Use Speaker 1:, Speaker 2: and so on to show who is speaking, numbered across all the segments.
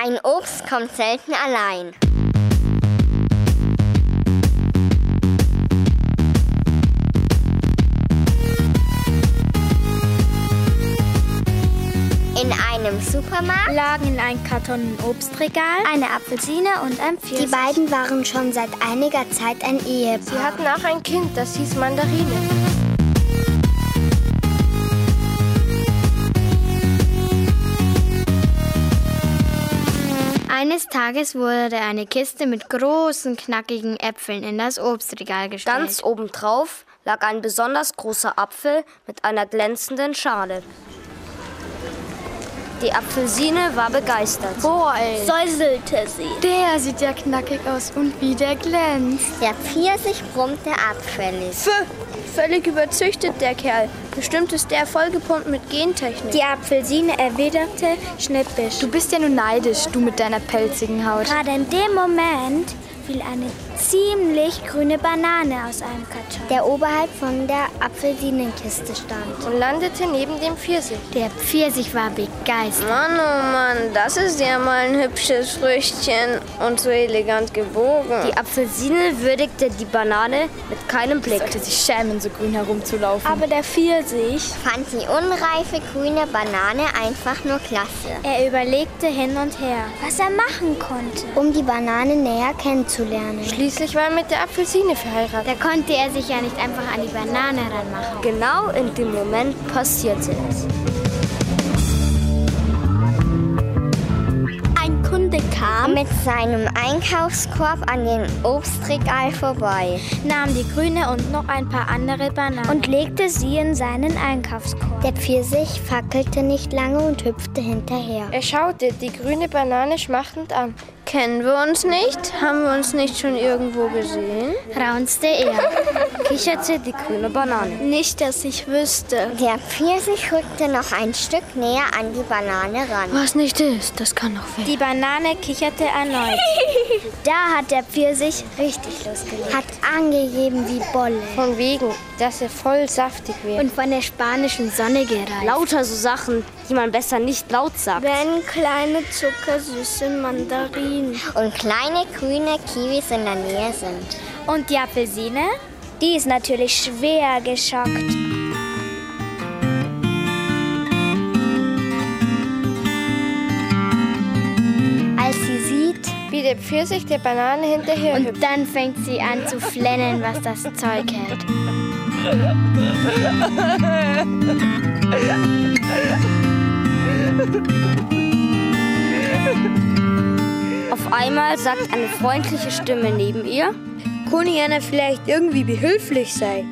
Speaker 1: Ein Obst kommt selten allein. In einem Supermarkt
Speaker 2: lagen in einem Karton ein Obstregal, eine Apfelsine und ein Pfirsich.
Speaker 3: Die beiden waren schon seit einiger Zeit ein Ehepaar.
Speaker 4: Sie hatten auch ein Kind, das hieß Mandarine.
Speaker 2: Eines Tages wurde eine Kiste mit großen, knackigen Äpfeln in das Obstregal gestellt.
Speaker 5: Ganz obendrauf lag ein besonders großer Apfel mit einer glänzenden Schale. Die Apfelsine war begeistert.
Speaker 2: Boah, ey.
Speaker 3: Säuselte sie.
Speaker 2: Der sieht ja knackig aus und wie der glänzt.
Speaker 1: Der Pfirsich brummte abfällig.
Speaker 4: Völlig überzüchtet der Kerl. Bestimmt ist der vollgepumpt mit Gentechnik.
Speaker 2: Die Apfelsine erwiderte schnippisch.
Speaker 6: Du bist ja nur neidisch, du mit deiner pelzigen Haut.
Speaker 2: Gerade in dem Moment fiel eine ziemlich grüne Banane aus einem Karton.
Speaker 3: Der oberhalb von der Apfelsinenkiste stand.
Speaker 4: Und landete neben dem Pfirsich.
Speaker 2: Der Pfirsich war begeistert.
Speaker 4: Mann, oh Mann, das ist ja mal ein hübsches Früchtchen und so elegant gebogen.
Speaker 5: Die Apfelsine würdigte die Banane mit keinem Blick.
Speaker 6: Sollte sich schämen, so grün herumzulaufen.
Speaker 2: Aber der Pfirsich
Speaker 1: fand die unreife grüne Banane einfach nur klasse.
Speaker 2: Er überlegte hin und her, was er machen konnte,
Speaker 3: um die Banane näher kennenzulernen.
Speaker 4: Schließlich war er mit der Apfelsine verheiratet.
Speaker 2: Da konnte er sich ja nicht einfach an die Banane ranmachen.
Speaker 5: Genau in dem Moment passierte es.
Speaker 3: Ein Kunde kam
Speaker 1: mit seinem Einkaufskorb an den Obstregal vorbei,
Speaker 2: nahm die grüne und noch ein paar andere Bananen
Speaker 3: und legte sie in seinen Einkaufskorb. Der Pfirsich fackelte nicht lange und hüpfte hinterher.
Speaker 4: Er schaute die grüne Banane schmachtend an. Kennen wir uns nicht? Haben wir uns nicht schon irgendwo gesehen?
Speaker 2: raunzte er.
Speaker 5: Kicherte die grüne Banane.
Speaker 2: Nicht, dass ich wüsste.
Speaker 1: Der Pfirsich rückte noch ein Stück näher an die Banane ran.
Speaker 6: Was nicht ist, das kann noch weg.
Speaker 2: Die Banane kicherte erneut.
Speaker 3: Da hat der Pfirsich richtig losgelegt. Hat angegeben wie Bolle.
Speaker 4: Von wegen, dass er voll saftig wäre.
Speaker 2: Und von der spanischen Sonne gereicht.
Speaker 5: Lauter so Sachen, die man besser nicht laut sagt.
Speaker 3: Wenn kleine zuckersüße Mandarinen
Speaker 1: und kleine grüne Kiwis in der Nähe sind.
Speaker 2: Und die Apfelsine?
Speaker 3: Die ist natürlich schwer geschockt. Als sie sieht,
Speaker 4: wie der Pfirsich der Banane hinterher
Speaker 2: Und
Speaker 4: hüpft.
Speaker 2: dann fängt sie an zu flennen, was das Zeug hält.
Speaker 5: Auf einmal sagt eine freundliche Stimme neben ihr,
Speaker 7: einer vielleicht irgendwie behilflich sein?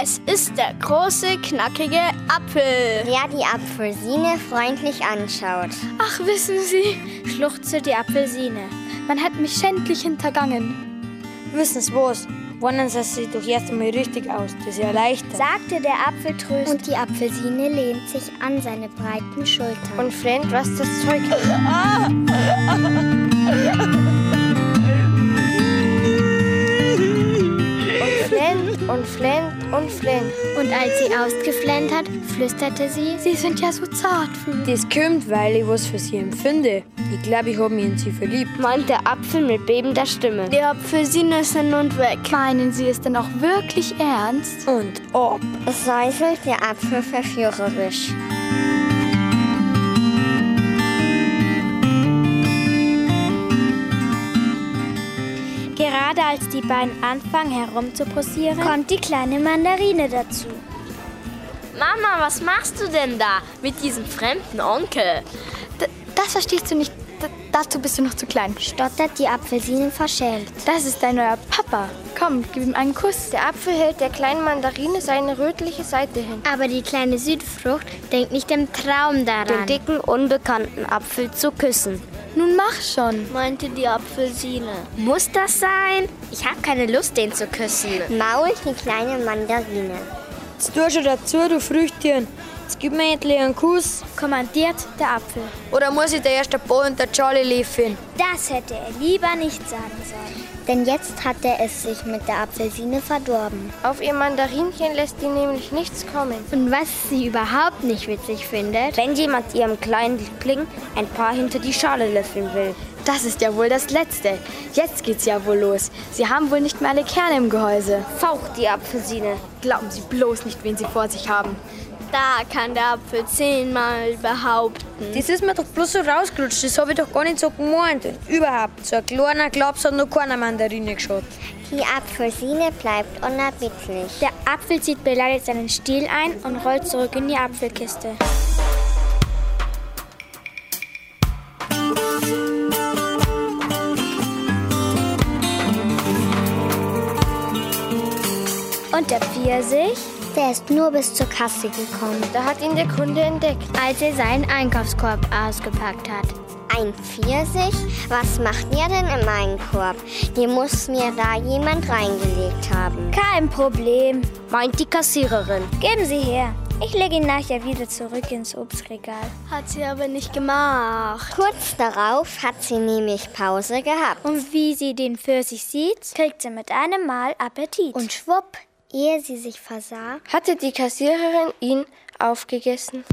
Speaker 2: Es ist der große, knackige Apfel.
Speaker 1: Der die Apfelsine freundlich anschaut.
Speaker 6: Ach, wissen Sie,
Speaker 2: schluchzte die Apfelsine.
Speaker 6: Man hat mich schändlich hintergangen.
Speaker 7: Wissen Sie was? Wundern Sie sich doch erst einmal richtig aus, das erleichtert.
Speaker 2: Sagte der Apfel tröstend.
Speaker 3: Und die Apfelsine lehnt sich an seine breiten Schultern.
Speaker 4: Und flennt, was das Zeug hält. Und flennt und flennt und.
Speaker 2: Und als sie ausgeflennt hat, flüsterte sie,
Speaker 6: Sie sind ja so zart.
Speaker 7: Das kommt, weil ich was für Sie empfinde. Ich glaube, ich habe mich in Sie verliebt.
Speaker 5: meint der Apfel mit bebender Stimme.
Speaker 2: die Apfelsine sind nun weg.
Speaker 6: Meinen Sie es denn auch wirklich ernst?
Speaker 7: Und ob.
Speaker 1: Säuselt der Apfel verführerisch.
Speaker 2: Gerade als die beiden anfangen herumzuposieren, kommt die kleine Mandarine dazu.
Speaker 5: Mama, was machst du denn da mit diesem fremden Onkel?
Speaker 6: D das verstehst du nicht. D dazu bist du noch zu klein.
Speaker 3: stottert die Apfelsine verschämt.
Speaker 6: Das ist dein neuer Papa. Komm, gib ihm einen Kuss.
Speaker 4: Der Apfel hält der kleinen Mandarine seine rötliche Seite hin.
Speaker 2: Aber die kleine Südfrucht denkt nicht im Traum
Speaker 5: Den
Speaker 2: daran.
Speaker 5: dicken, unbekannten Apfel zu küssen.
Speaker 6: Nun mach schon.
Speaker 2: meinte die Apfelsine.
Speaker 5: Muss das sein? Ich habe keine Lust, den zu küssen.
Speaker 1: Mault die kleine Mandarine.
Speaker 7: Jetzt tu schon dazu, du Früchtchen. Jetzt gib mir endlich einen Kuss.
Speaker 3: kommandiert der Apfel.
Speaker 7: Oder muss ich der erste Boy und der Charlie liefern?
Speaker 3: Das hätte er lieber nicht sagen sollen. Denn jetzt hat er es sich mit der Apfelsine verdorben.
Speaker 4: Auf ihr Mandarinchen lässt die nämlich nichts kommen.
Speaker 2: Und was sie überhaupt nicht witzig findet,
Speaker 5: Wenn jemand ihrem kleinen Liebling ein paar hinter die Schale löffeln will.
Speaker 6: Das ist ja wohl das Letzte. Jetzt geht's ja wohl los. Sie haben wohl nicht mehr alle Kerne im Gehäuse.
Speaker 5: Faucht die Apfelsine.
Speaker 6: Glauben Sie bloß nicht, wen Sie vor sich haben.
Speaker 1: Da kann der Apfel zehnmal behaupten.
Speaker 7: Das ist mir doch bloß so rausgerutscht. Das habe ich doch gar nicht so gemeint. Und überhaupt, so ein kleiner Klaps hat noch keiner Mandarine geschaut.
Speaker 3: Die Apfelsine bleibt unerbittlich.
Speaker 8: Der Apfel zieht beleidigt seinen Stiel ein und rollt zurück in die Apfelkiste. Und der Pfirsich?
Speaker 3: Der ist nur bis zur Kasse gekommen.
Speaker 4: Da hat ihn der Kunde entdeckt.
Speaker 2: als er seinen Einkaufskorb ausgepackt hat.
Speaker 1: Ein Pfirsich? Was macht ihr denn in meinen Korb? Die muss mir da jemand reingelegt haben.
Speaker 8: Kein Problem.
Speaker 5: Meint die Kassiererin.
Speaker 8: Geben Sie her. Ich lege ihn nachher wieder zurück ins Obstregal.
Speaker 1: Hat sie aber nicht gemacht. Kurz darauf hat sie nämlich Pause gehabt.
Speaker 8: Und wie sie den Pfirsich sieht, kriegt sie mit einem Mal Appetit.
Speaker 3: Und schwupp, ehe sie sich versah,
Speaker 4: Hatte die Kassiererin ihn aufgegessen.